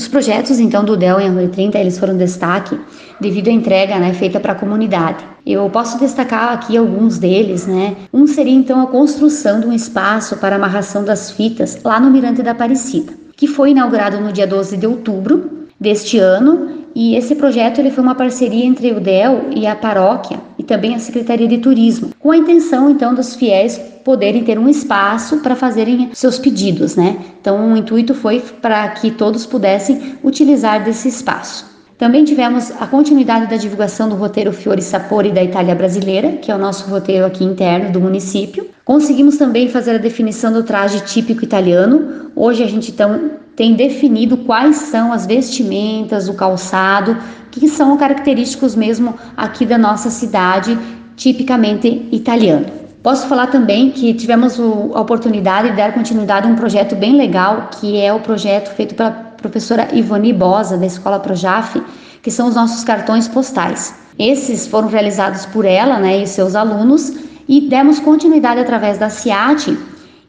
Os projetos, então, do DEL em Arroio 30, eles foram destaque devido à entrega né, feita para a comunidade. Eu posso destacar aqui alguns deles, né? Um seria, então, a construção de um espaço para amarração das fitas lá no Mirante da Aparecida, que foi inaugurado no dia 12 de outubro deste ano e esse projeto ele foi uma parceria entre o DEL e a paróquia também a Secretaria de Turismo, com a intenção então dos fiéis poderem ter um espaço para fazerem seus pedidos, né? Então o intuito foi para que todos pudessem utilizar desse espaço. Também tivemos a continuidade da divulgação do roteiro Fiori Sapori da Itália Brasileira, que é o nosso roteiro aqui interno do município. Conseguimos também fazer a definição do traje típico italiano. Hoje a gente então tem definido quais são as vestimentas, o calçado, que são característicos mesmo aqui da nossa cidade, tipicamente italiano. Posso falar também que tivemos a oportunidade de dar continuidade a um projeto bem legal, que é o projeto feito pela professora Ivone Bosa, da Escola Projaf, que são os nossos cartões postais. Esses foram realizados por ela né, e seus alunos e demos continuidade através da CIAT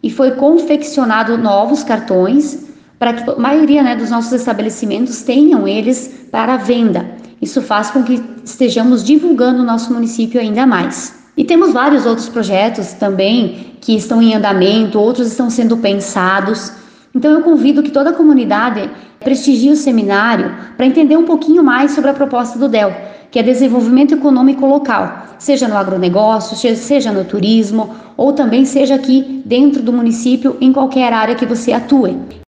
e foi confeccionado novos cartões para que a maioria né, dos nossos estabelecimentos tenham eles para venda. Isso faz com que estejamos divulgando o nosso município ainda mais. E temos vários outros projetos também que estão em andamento, outros estão sendo pensados. Então eu convido que toda a comunidade prestigie o seminário para entender um pouquinho mais sobre a proposta do DEL, que é desenvolvimento econômico local, seja no agronegócio, seja no turismo ou também seja aqui dentro do município em qualquer área que você atue.